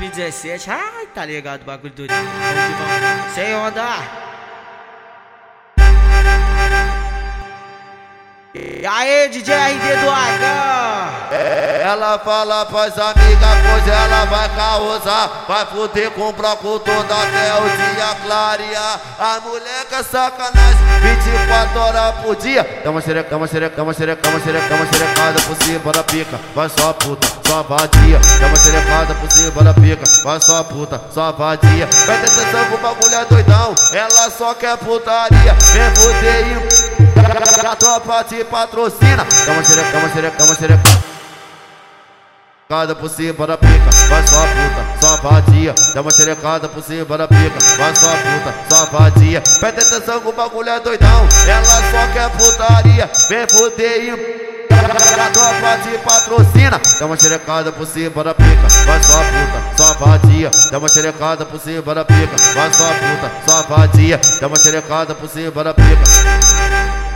2017, ai, tá ligado o bagulho do vamos. Sem onda. E aí, DJ RD do H? Ela fala pras amigas, pois ela vai causar Vai fuder com o todo até o dia clarear A mulher que é sacanagem, 24 horas por dia. Dá uma xereca, uma xereca, uma xereca, uma xereca, uma xerecada por cima da pica. Vai só puta, só vadia. Dá uma xerecada por cima da pica. Vai só puta, só vadia. Presta atenção que o bagulho é doidão Ela só quer putaria. Vem fuder e a tropa te patrocina. Calma, xereca, calma, xereca, calma, xereca. Cada por cima da pica, vai só puta, só vadia. Dá uma xerecada por cima da pica, vai só puta, só vadia. Presta atenção que o bagulho é doidão, ela só quer putaria. Vem fuder e a tropa patrocina. Dá uma xerecada por cima da pica, vai só puta, só vadia. Dá uma xerecada por cima da pica, vai só puta, só vadia. Dá uma xerecada por cima da pica.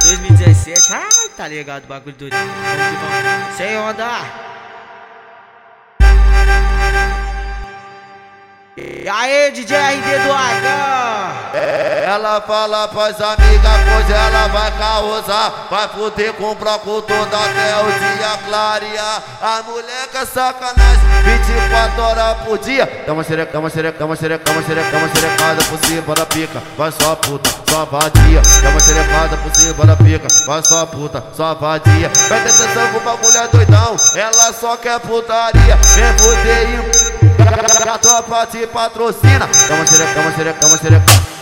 2017, ai, tá ligado bagulho do Vamos que vamos. Sem onda. E aí, DJ RD do H? Ela fala pras amigas, pois ela vai causar Vai fuder com o bloco todo até o dia clarear A mulher é sacanagem, 24 horas por dia. Dá uma xereca, dá uma xereca, dá uma xereca, dá uma xereca, dá uma xerecada por cima da pica. Vai só puta, só vadia. Dá uma xerecada por cima da pica. Vai só puta, só vadia. Presta atenção que o bagulho é doidão Ela só quer putaria. Vem fuder e a tropa te patrocina. Calma, xereca, calma, xereca, calma, xereca.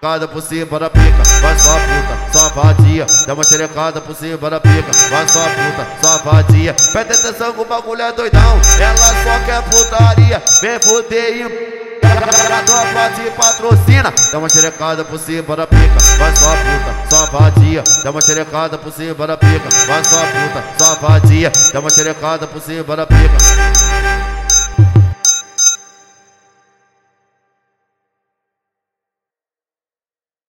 Cada por cima da pica, vai só puta, só vadia. Dá uma xerecada por cima da pica, vai só puta, só vadia. Presta atenção que o bagulho é doidão, ela só quer putaria. Vem fuder e a tropa patrocina. Dá uma xerecada por cima da pica, vai só puta, só vadia. Dá uma xerecada por cima da pica, vai só puta, só vadia. Dá uma xerecada por cima da pica.